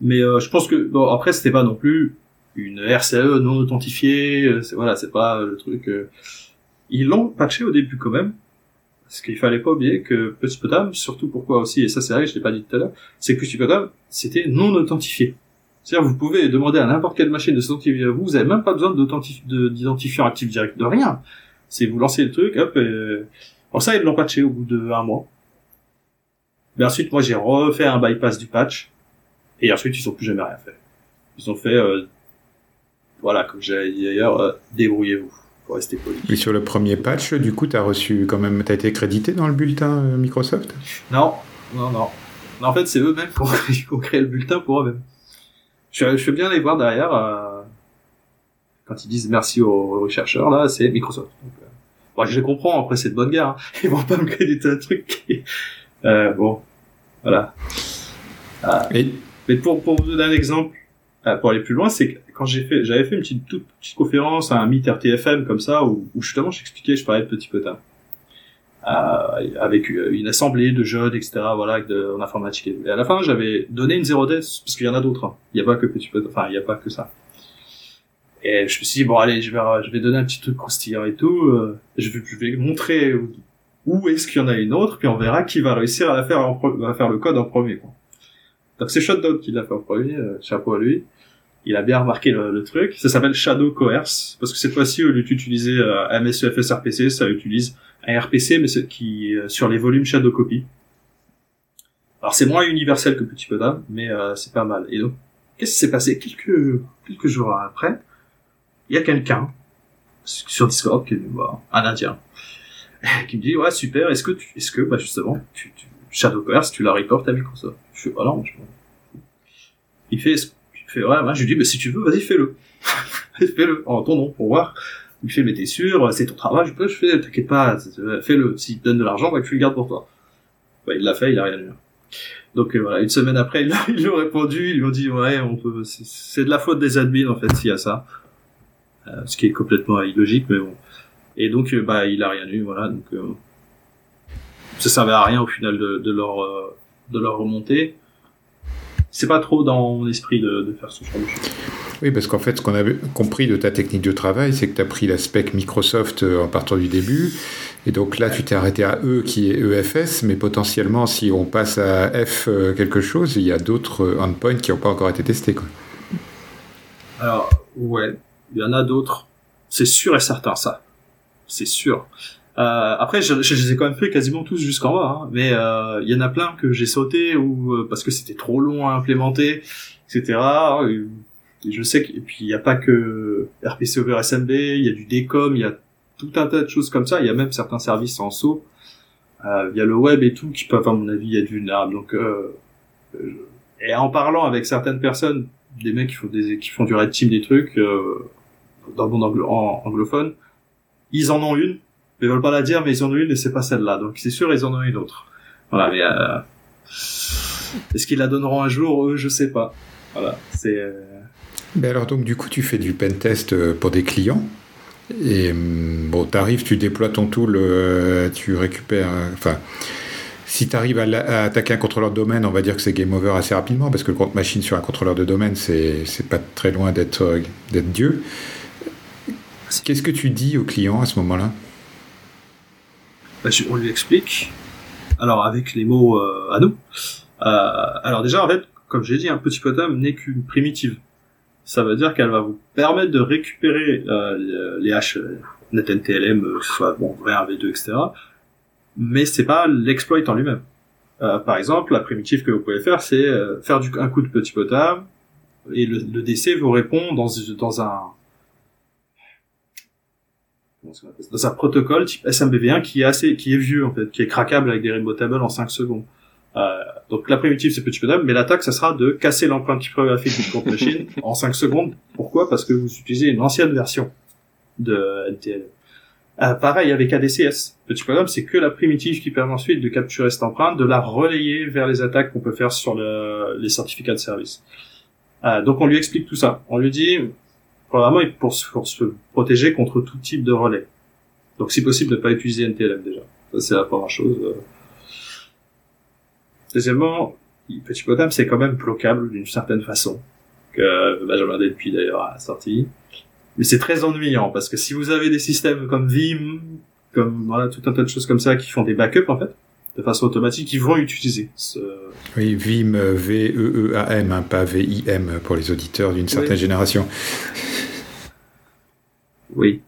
Mais je pense que... Bon, après, c'était pas non plus une RCE non authentifiée, voilà, c'est pas le truc... Ils l'ont patché au début quand même, parce qu'il fallait pas oublier que Petit surtout pourquoi aussi, et ça c'est vrai, je l'ai pas dit tout à l'heure, c'est que Petit c'était non authentifié. C'est-à-dire, vous pouvez demander à n'importe quelle machine de s'identifier à vous, vous avez même pas besoin d'identifiant actif direct, de rien. C'est vous lancez le truc, hop, et... Bon, ça, ils l'ont patché au bout de un mois. Mais ensuite, moi, j'ai refait un bypass du patch, et ensuite, ils ont plus jamais rien fait. Ils ont fait, euh... voilà, comme j'ai dit d'ailleurs, euh, débrouillez-vous pour rester poli. Et sur le premier patch, du coup, tu as reçu quand même, tu as été crédité dans le bulletin euh, Microsoft? Non, non, non. En fait, c'est eux-mêmes qui ont créé le bulletin pour eux-mêmes. Je, je fais bien les voir derrière, euh, quand ils disent merci aux, chercheurs, là, c'est Microsoft. Donc, euh, bon, je les comprends, après c'est de bonne guerre, hein. ils vont pas me créditer un truc euh, bon, voilà. Euh, Mais pour, pour vous donner un exemple, euh, pour aller plus loin, c'est quand j'ai fait, j'avais fait une petite, toute petite conférence à un Meet RTFM comme ça, où, où justement j'expliquais, je parlais de Petit Potin. Euh, avec une assemblée de jeunes, etc. Voilà, en informatique. Et à la fin, j'avais donné une 0 parce qu'il y en a d'autres. Hein. Il n'y a pas que Petit Potin, enfin, il n'y a pas que ça. Et je me suis dit, bon, allez, je vais, je vais donner un petit truc croustillant et tout. Euh, je, vais, je vais montrer où est-ce qu'il y en a une autre, puis on verra qui va réussir à la faire, à faire le code en premier. Quoi. Donc c'est Shotdown qui l'a fait en premier, euh, chapeau à lui il a bien remarqué le, truc. Ça s'appelle Shadow Coerce parce que cette fois-ci, au lieu d'utiliser euh, MSEFS ça utilise un RPC mais qui euh, sur les volumes Shadow Copy. Alors c'est moins universel que Petit Poda, mais euh, c'est pas mal. Et donc, qu'est-ce qui s'est passé? Quelques quelques jours après Il y a quelqu'un sur Discord qui un Indien qui me dit ouais super. Est-ce que tu est-ce que bah justement tu, tu Shadow Coerce tu la reportes à Microsoft? Voilà. Je... Il fait fait, ouais, moi, je lui dis, mais si tu veux, vas-y, fais-le. fais-le, en ton nom, pour voir. Il fait, mais t'es sûr, c'est ton travail, je fais, t'inquiète pas, fais-le. S'il te donne de l'argent, bah, tu le gardes pour toi. Bah, il l'a fait, il a rien eu. Donc, euh, voilà, une semaine après, ils lui ont répondu, ils lui ont dit, ouais, c'est de la faute des admins, en fait, s'il y a ça. Euh, ce qui est complètement illogique, mais bon. Et donc, euh, bah, il a rien eu, voilà, donc, euh, ça servait à rien au final de, leur, euh, de leur remonter c'est pas trop dans mon esprit de, faire ce genre de choses. Oui, parce qu'en fait, ce qu'on a compris de ta technique de travail, c'est que tu as pris l'aspect Microsoft euh, en partant du début. Et donc là, tu t'es arrêté à E qui est EFS, mais potentiellement, si on passe à F euh, quelque chose, il y a d'autres euh, endpoints qui n'ont pas encore été testés. Quoi. Alors, ouais, il y en a d'autres. C'est sûr et certain, ça. C'est sûr. Euh, après, je, je, les ai quand même fait quasiment tous jusqu'en bas, hein, mais euh, il y en a plein que j'ai sauté ou euh, parce que c'était trop long à implémenter, etc. Et je sais que puis il n'y a pas que RPC over SMB, il y a du DCOM, il y a tout un tas de choses comme ça. Il y a même certains services en saut. Euh, il y a le web et tout qui peuvent, à mon avis, être vulnérables. Donc, euh, et en parlant avec certaines personnes, des mecs qui font des qui font du red team des trucs dans le monde anglo anglophone, ils en ont une ils veulent pas la dire, mais ils en ont une et c'est pas celle-là. Donc c'est sûr, ils en ont une autre. Voilà, mais euh... est-ce qu'ils la donneront un jour Eux, je sais pas. Voilà, c'est. Euh... Mais alors donc du coup, tu fais du pen test euh, pour des clients. Et hum, bon, t'arrives, tu déploies ton tool, tu récupères. Enfin, si tu arrives à, attaquer un contrôleur de domaine, on va dire que c'est game over assez rapidement parce que le compte machine sur un contrôleur de domaine, c'est pas très loin d'être d'être Dieu. Qu'est-ce que tu dis aux clients à ce moment-là? Bah, on lui explique. Alors avec les mots euh, à nous. Euh, alors déjà en fait, comme j'ai dit, un petit potam n'est qu'une primitive. Ça veut dire qu'elle va vous permettre de récupérer euh, les hash NetNTLM, que ce soit bon vrai, V2, etc. mais c'est pas l'exploit en lui-même. Euh, par exemple, la primitive que vous pouvez faire, c'est euh, faire du, un coup de petit potable et le, le DC vous répond dans, dans un dans un protocole type SMBV1 qui est assez qui est vieux en fait, qui est craquable avec des rainbow tables en 5 secondes. Euh, donc la primitive c'est petit potable, mais l'attaque ça sera de casser l'empreinte cryptographique d'une courte machine en 5 secondes. Pourquoi? Parce que vous utilisez une ancienne version de NTL. Euh, pareil avec ADCS. Petit problème, c'est que la primitive qui permet ensuite de capturer cette empreinte, de la relayer vers les attaques qu'on peut faire sur le, les certificats de service. Euh, donc on lui explique tout ça. On lui dit, probablement pour, pour se protéger contre tout type de relais. Donc si possible, ne pas utiliser NTLM déjà. Ça c'est la première chose. Deuxièmement, Petit Potam c'est quand même bloquable d'une certaine façon. Que Benjamin Delpy d'ailleurs a sorti mais c'est très ennuyant parce que si vous avez des systèmes comme Vim, comme voilà tout un tas de choses comme ça qui font des backups en fait de façon automatique, ils vont utiliser ce... Oui, Vim, V-E-E-A-M, hein, pas V-I-M pour les auditeurs d'une certaine génération. Oui,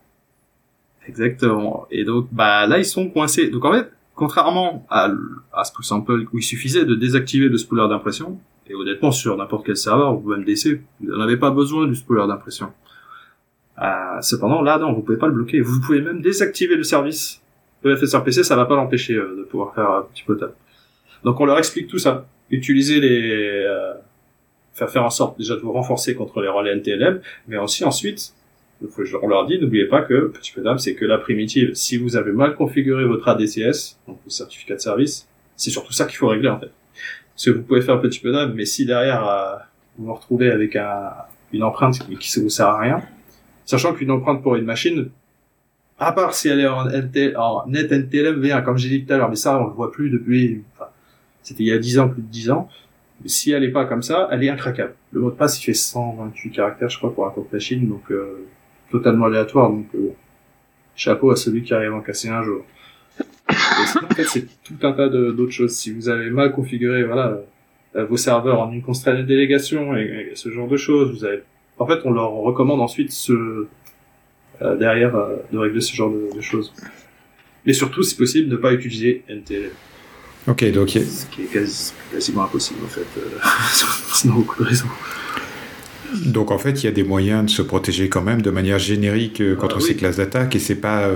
exactement. Et donc, bah là, ils sont coincés. Donc en fait, contrairement à, à Spool Sample où il suffisait de désactiver le spooler d'impression, et honnêtement, sur n'importe quel serveur, ou même DC, vous n'avez pas besoin du spooler d'impression. Euh, cependant, là, non, vous pouvez pas le bloquer. Vous pouvez même désactiver le service de FSR PC, ça va pas l'empêcher euh, de pouvoir faire un petit peu de Donc on leur explique tout ça. Utiliser les... Euh, faire faire en sorte déjà de vous renforcer contre les relais NTLM, mais aussi ensuite, on leur dit, n'oubliez pas que, petit peu d'âme, c'est que la primitive, si vous avez mal configuré votre ADCS, donc le certificat de service, c'est surtout ça qu'il faut régler en fait. Parce que vous pouvez faire petit peu d'âme, mais si derrière euh, vous vous retrouvez avec un, une empreinte qui, qui vous sert à rien, Sachant qu'une empreinte pour une machine, à part si elle est en, NT, en net NTLM V1, comme j'ai dit tout à l'heure, mais ça, on le voit plus depuis, enfin, c'était il y a 10 ans, plus de 10 ans. Mais si elle est pas comme ça, elle est incraquable. Le mot de passe, il fait 128 caractères, je crois, pour un compte machine, donc, euh, totalement aléatoire, donc, euh, chapeau à celui qui arrive à en casser un jour. En fait, c'est tout un tas d'autres choses. Si vous avez mal configuré, voilà, euh, vos serveurs en une constrainte de délégation et, ce genre de choses, vous avez en fait, on leur recommande ensuite ce, euh, derrière euh, de régler ce genre de, choses. Et surtout, si possible, ne pas utiliser NTLM. Ok, donc ce qui est quasi, quasiment impossible en fait, euh, beaucoup de raisons. Donc en fait, il y a des moyens de se protéger quand même de manière générique euh, contre ah ces classes d'attaque et c'est pas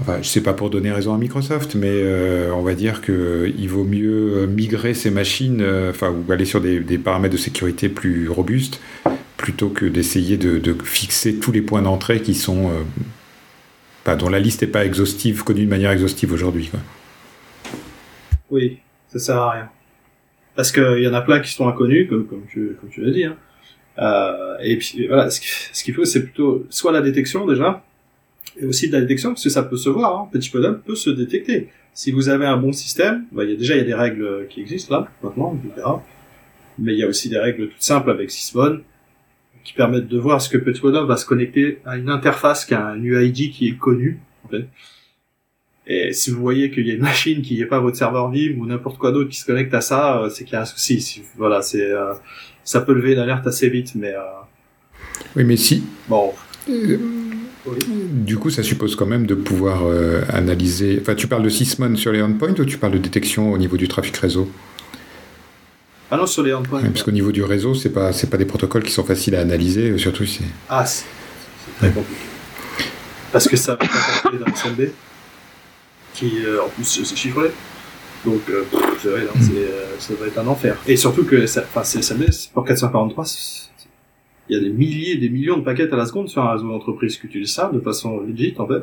Enfin, je sais pas pour donner raison à Microsoft, mais euh, on va dire qu'il vaut mieux migrer ces machines, euh, enfin, ou aller sur des, des, paramètres de sécurité plus robustes, plutôt que d'essayer de, fixer tous les points d'entrée qui sont, euh, bah, dont la liste n'est pas exhaustive, connue de manière exhaustive aujourd'hui. Oui, ça sert à rien. Parce qu'il y en a plein qui sont inconnus, comme, comme tu, comme tu l'as dit. Hein. Euh, et puis voilà, ce qu'il faut, c'est plutôt soit la détection déjà, et aussi de la détection, parce que ça peut se voir, hein, petit podum peut se détecter. Si vous avez un bon système, bah, déjà il y a des règles qui existent là, maintenant, on verra. Mais il y a aussi des règles toutes simples avec Sysmon, qui permettent de voir ce que Petit Podum va se connecter à une interface qui a un UID qui est connu, en fait. Et si vous voyez qu'il y a une machine qui n'est pas votre serveur Vim ou n'importe quoi d'autre qui se connecte à ça, euh, c'est qu'il y a un souci. Voilà, c'est euh, ça peut lever une alerte assez vite, mais euh... oui, mais si bon. Euh, oui. Du coup, ça suppose quand même de pouvoir analyser. Enfin, tu parles de Sysmon sur les endpoints ou tu parles de détection au niveau du trafic réseau? Ah non, sur les endpoints. Ouais, parce qu'au niveau du réseau, c'est pas c'est pas des protocoles qui sont faciles à analyser, euh, surtout c'est. Ah, c'est très compliqué. Parce que ça va être dans SMB, qui euh, en plus c'est chiffré. Donc, euh, c'est vrai, hein, ça va être un enfer. Et surtout que, enfin, c'est SMB, pour 443, il y a des milliers, des millions de paquets à la seconde sur un réseau d'entreprise qui utilise ça de façon legit, en fait.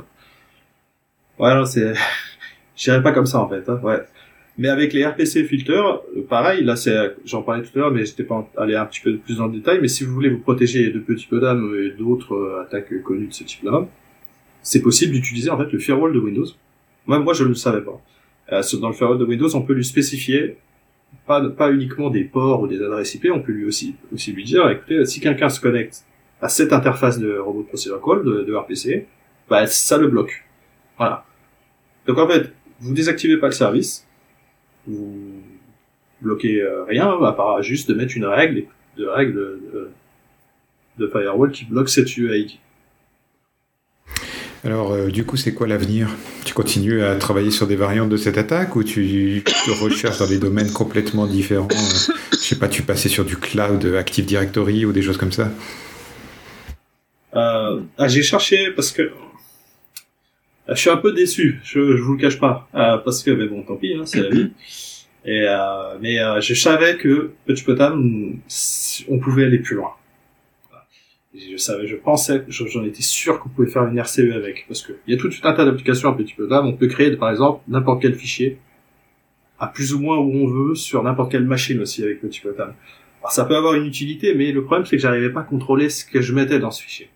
Ouais, non, c'est, je pas comme ça, en fait, hein, ouais. Mais avec les RPC filters, pareil, là, c'est, j'en parlais tout à l'heure, mais j'étais pas allé un petit peu plus dans le détail, mais si vous voulez vous protéger de petits peu d'âme et d'autres euh, attaques connues de ce type-là, c'est possible d'utiliser, en fait, le firewall de Windows. Moi, moi, je ne le savais pas. Euh, dans le firewall de Windows, on peut lui spécifier pas, pas uniquement des ports ou des adresses IP, on peut lui aussi, aussi lui dire, écoutez, si quelqu'un se connecte à cette interface de robot procedure call, de, de RPC, bah, ça le bloque. Voilà. Donc en fait, vous désactivez pas le service, vous bloquez euh, rien, à part juste de mettre une règle, de règle de, de, de firewall qui bloque cette UID. Alors, euh, du coup, c'est quoi l'avenir? Tu continues à travailler sur des variantes de cette attaque ou tu te recherches dans des domaines complètement différents? Euh, Je sais pas, tu passais sur du cloud, Active Directory ou des choses comme ça? Euh, ah, J'ai cherché parce que je suis un peu déçu, je, je vous le cache pas, parce que mais bon, tant pis, hein, c'est la vie. Et mais je savais que Petit Potam, on pouvait aller plus loin je savais, je pensais, j'en étais sûr qu'on pouvait faire une RCE avec, parce que il y a tout un tas d'applications un petit là, on peut créer par exemple n'importe quel fichier, à plus ou moins où on veut, sur n'importe quelle machine aussi avec Petit Potam. Alors ça peut avoir une utilité, mais le problème c'est que j'arrivais pas à contrôler ce que je mettais dans ce fichier.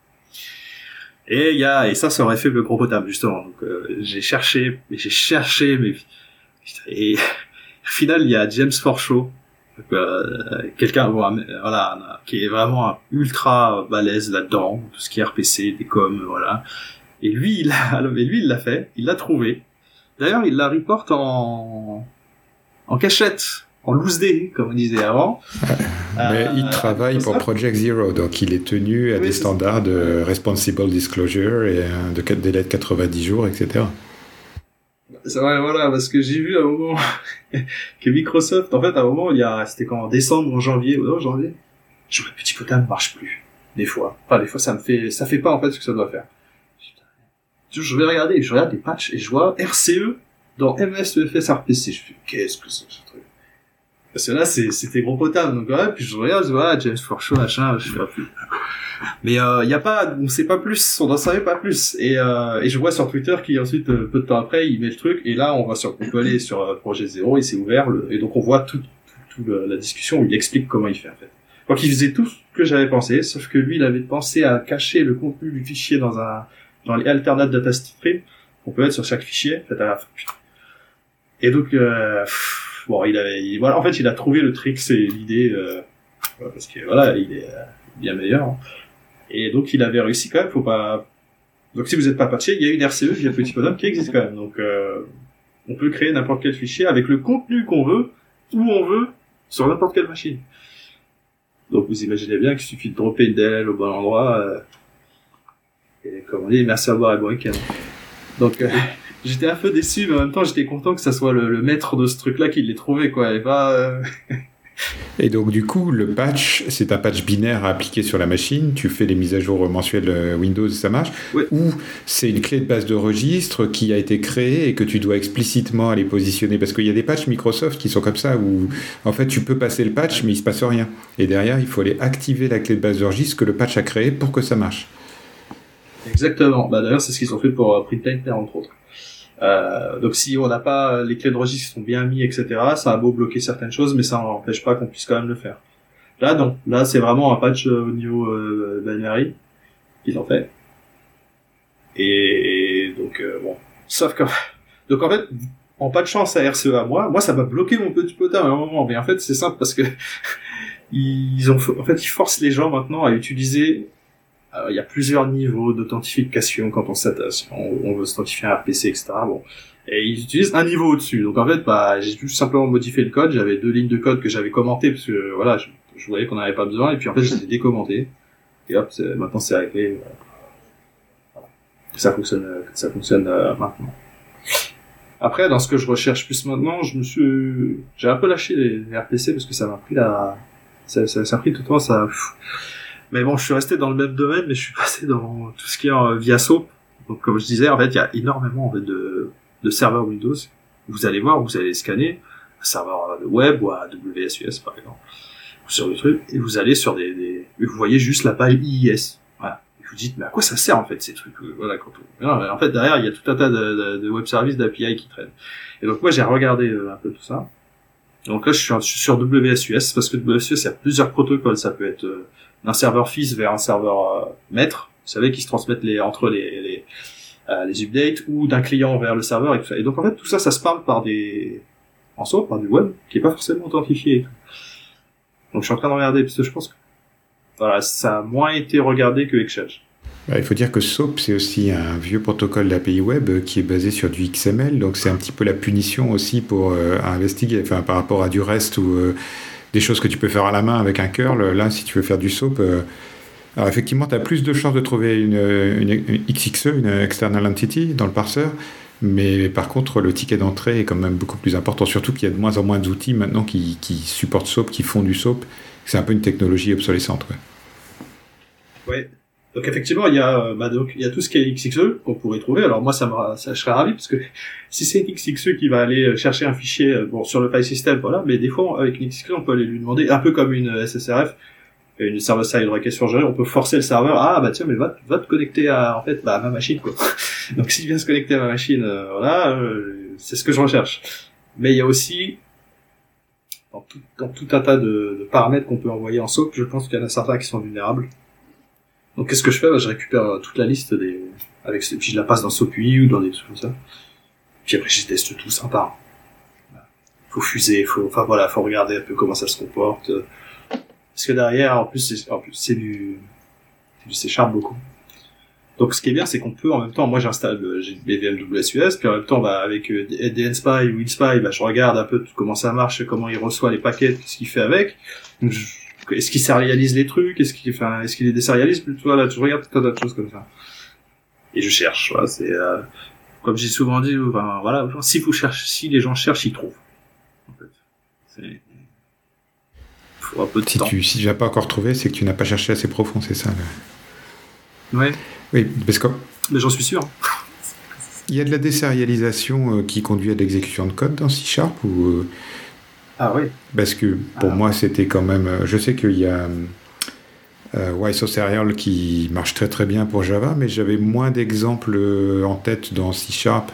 Et il y a, et ça, ça aurait fait le gros potable justement. Donc euh, j'ai cherché, j'ai cherché, mais et au final il y a James Forshaw euh, quelqu'un voilà qui est vraiment ultra balèze là-dedans tout ce qui est RPC des coms voilà. Et lui il a lui il l'a fait il l'a trouvé. D'ailleurs il la reporte en en cachette en loose day comme on disait avant mais il euh, travaille pour Project Zero donc il est tenu à des standards de responsible disclosure et de délai de 90 jours etc c'est vrai, voilà, parce que j'ai vu à un moment que Microsoft, en fait, à un moment, il y a, c'était quand en décembre, en janvier, ou non, janvier, je vois petit potin ne marche plus. Des fois. Enfin, des fois, ça me fait, ça fait pas, en fait, ce que ça doit faire. Je vais regarder, je regarde des patchs et je vois RCE dans MSEFS RPC. Je fais, qu'est-ce que c'est ce truc? Parce que là, c'était gros potable. Donc, ouais, puis je regarde, je vois, James Forshaw, machin, je fais. Mais il euh, y a pas, on sait pas plus, on n'en savait pas plus. Et, euh, et je vois sur Twitter qui ensuite euh, peu de temps après il met le truc et là on va sur, on peut aller sur euh, Projet Zéro, il s'est ouvert le, et donc on voit toute tout, la discussion où il explique comment il fait en fait. Donc il faisait tout ce que j'avais pensé, sauf que lui il avait pensé à cacher le contenu du fichier dans un dans les alternate data qu'on peut mettre sur chaque fichier. Et donc euh, bon il avait, voilà en fait il a trouvé le trick, c'est l'idée parce que voilà il est bien meilleur. Hein. Et donc il avait réussi quand même, faut pas. Donc si vous n'êtes pas patché, il y a une RCE via Petit Bonhomme qui existe quand même. Donc euh, on peut créer n'importe quel fichier avec le contenu qu'on veut, où on veut, sur n'importe quelle machine. Donc vous imaginez bien qu'il suffit de dropper une DLL au bon endroit. Euh, et comme on dit, merci à boire et bon week-end. Donc euh, j'étais un peu déçu, mais en même temps j'étais content que ça soit le, le maître de ce truc-là qui l'ait trouvé, quoi. Et pas. Euh, Et donc, du coup, le patch, c'est un patch binaire à appliquer sur la machine. Tu fais les mises à jour mensuelles euh, Windows, ça marche. Ou c'est une clé de base de registre qui a été créée et que tu dois explicitement aller positionner. Parce qu'il y a des patchs Microsoft qui sont comme ça, où en fait, tu peux passer le patch, mais il se passe rien. Et derrière, il faut aller activer la clé de base de registre que le patch a créée pour que ça marche. Exactement. Bah, D'ailleurs, c'est ce qu'ils ont fait pour euh, Printliner, entre autres. Euh, donc si on n'a pas les clés de registre qui sont bien mis, etc., ça a beau bloquer certaines choses, mais ça n'empêche pas qu'on puisse quand même le faire. Là, non. Là, c'est vraiment un patch euh, au niveau euh, binary qu'ils ont fait. Et, donc, euh, bon. Sauf que... Donc en fait, en pas de chance à RCE à moi, moi ça m'a bloqué mon petit potin à un moment. Mais en fait, c'est simple parce que ils ont, fait, ils forcent les gens maintenant à utiliser il y a plusieurs niveaux d'authentification quand on, on, on veut s'authentifier un RPC, etc. Bon. Et ils utilisent un niveau au-dessus. Donc en fait, bah, j'ai tout simplement modifié le code. J'avais deux lignes de code que j'avais commentées parce que voilà, je, voyais qu'on n'avait pas besoin. Et puis en fait, je les ai décommentées. Et hop, maintenant c'est réglé. Voilà. Ça fonctionne, ça fonctionne euh, maintenant. Après, dans ce que je recherche plus maintenant, je me suis, j'ai un peu lâché les, RPC parce que ça m'a pris la, ça, ça, ça, a pris tout le temps, ça, mais bon, je suis resté dans le même domaine, mais je suis passé dans tout ce qui est euh, via SOAP. Donc, comme je disais, en fait, il y a énormément en fait, de, de serveurs Windows. Vous allez voir, vous allez scanner un serveur de web ou WSUS, par exemple, sur le truc, et vous allez sur des, des... Et vous voyez juste la page IIS. Voilà. Et vous dites, mais à quoi ça sert, en fait, ces trucs Voilà, quand on... en fait, derrière, il y a tout un tas de, de, web services, d'API qui traînent. Et donc, moi, j'ai regardé euh, un peu tout ça. Donc là, je suis, sur WSUS, parce que WSUS, il y a plusieurs protocoles. Ça peut être... Euh, d'un serveur fils vers un serveur euh, maître, vous savez, qui se transmettent les, entre les, les, euh, les updates, ou d'un client vers le serveur et tout ça. Et donc en fait, tout ça, ça se parle par des, en soi, par du web, qui est pas forcément authentifié. Donc je suis en train de regarder, parce que je pense que, voilà, ça a moins été regardé que Exchange. Bah, il faut dire que SOAP, c'est aussi un vieux protocole d'API web qui est basé sur du XML, donc c'est un petit peu la punition aussi pour euh, investiguer, enfin par rapport à du reste ou des choses que tu peux faire à la main avec un curl. Là, si tu veux faire du soap, euh, Alors effectivement, tu as plus de chances de trouver une, XXE, une External Entity, dans le parseur. Mais par contre, le ticket d'entrée est quand même beaucoup plus important, surtout qu'il y a de moins en moins d'outils maintenant qui, qui, supportent SOAP, qui font du SOAP. C'est un peu une technologie obsolescente. Ouais. ouais. Donc effectivement, il y a, bah, donc, il y a tout ce qui est XXE qu'on pourrait trouver. Alors moi, ça me, ça, je serais ravi parce que si c'est XXE qui va aller chercher un fichier, bon, sur le file system, voilà. Mais des fois, avec XXE, on peut aller lui demander, un peu comme une SSRF, une server-side request surgérée, on peut forcer le serveur, ah bah tiens, mais va, va te connecter à, en fait, bah, à ma machine, quoi. Donc s'il vient se connecter à ma machine, euh, voilà, euh, c'est ce que je recherche. Mais il y a aussi, dans tout, dans tout un tas de, de paramètres qu'on peut envoyer en SOAP, je pense qu'il y en a certains qui sont vulnérables. Donc qu'est-ce que je fais? Bah, Je récupère euh, toute la liste des, avec, puis je la passe dans SOAP.ui ou dans des trucs comme ça. Puis après, je teste tout ça par. Faut fuser, faut, enfin voilà, faut regarder un peu comment ça se comporte. Parce que derrière, en plus, c'est, en plus, c'est du, du C beaucoup. Donc, ce qui est bien, c'est qu'on peut, en même temps, moi, j'installe, euh, j'ai BVM WSUS, puis en même temps, bah, avec euh, DNSpy ou WinSpy, bah, je regarde un peu comment ça marche, comment il reçoit les paquets, ce qu'il fait avec. Est-ce qu'il sérialise les trucs? Est-ce qu'il, enfin, est-ce qu'il les désérialise plutôt? Là, je regarde tout un tas de choses comme ça. Et je cherche, voilà, c'est, euh, comme j'ai souvent dit, enfin, voilà, si vous cherchez, si les gens cherchent, ils trouvent. En fait. C'est, si Tu, si tu n'as pas encore trouvé, c'est que tu n'as pas cherché assez profond, c'est ça Ouais. Oui, parce que. Mais j'en suis sûr. Il y a de la désérialisation euh, qui conduit à l'exécution de code dans C Sharp ou. Euh, ah oui. Parce que pour ah. moi, c'était quand même. Euh, je sais qu'il y a euh, Serial qui marche très très bien pour Java, mais j'avais moins d'exemples en tête dans C Sharp,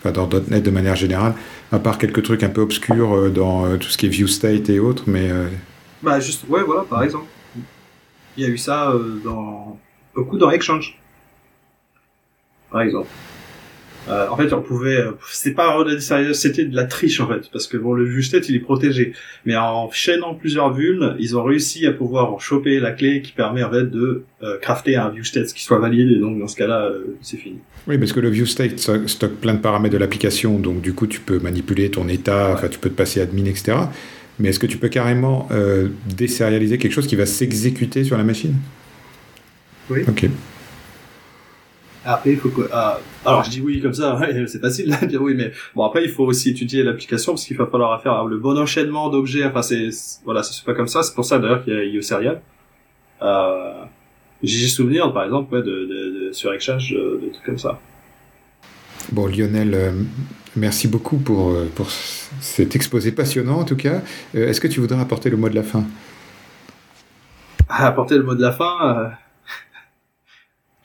enfin dans .NET de manière générale, à part quelques trucs un peu obscurs dans tout ce qui est view state et autres, mais bah juste, ouais, voilà, par exemple. Il y a eu ça euh, dans beaucoup dans Exchange, par exemple. Euh, en fait, on pouvait, euh, c'était pas c'était de la triche en fait, parce que bon, le state il est protégé, mais en chaînant plusieurs vulnes, ils ont réussi à pouvoir choper la clé qui permet en fait de euh, crafter un view state qui soit valide, et donc dans ce cas-là, c'est fini. Oui, parce que le view state stocke plein de paramètres de l'application, donc du coup, tu peux manipuler ton état, enfin, tu peux te passer admin, etc mais est-ce que tu peux carrément désérialiser quelque chose qui va s'exécuter sur la machine? Oui. Ok. Après, il faut que. Ah, alors, je dis oui comme ça, c'est facile de dire oui, mais bon, après, il faut aussi étudier l'application parce qu'il va falloir faire le bon enchaînement d'objets. Enfin, c'est voilà, ça se fait pas comme ça. C'est pour ça d'ailleurs qu'il y a IO Serial. Euh, J'ai souvenir, par exemple, de, de, de, sur Exchange, de, de trucs comme ça. Bon, Lionel, euh, merci beaucoup pour, euh, pour cet exposé passionnant en tout cas. Euh, est-ce que tu voudrais apporter le mot de la fin? Apporter le mot de la fin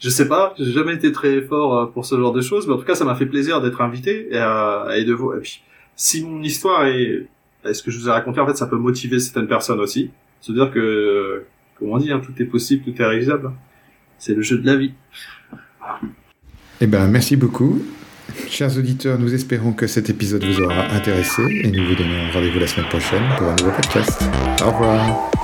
Je sais pas, j'ai jamais été très fort pour ce genre de choses, mais en tout cas ça m'a fait plaisir d'être invité et, et de vous. Et puis, si mon histoire est, est-ce que je vous ai raconté en fait, ça peut motiver certaines personnes aussi. C'est-à-dire que, comme on dit, hein, tout est possible, tout est réalisable. C'est le jeu de la vie. Eh ben, merci beaucoup. Chers auditeurs, nous espérons que cet épisode vous aura intéressé et nous vous donnons rendez-vous la semaine prochaine pour un nouveau podcast. Au revoir.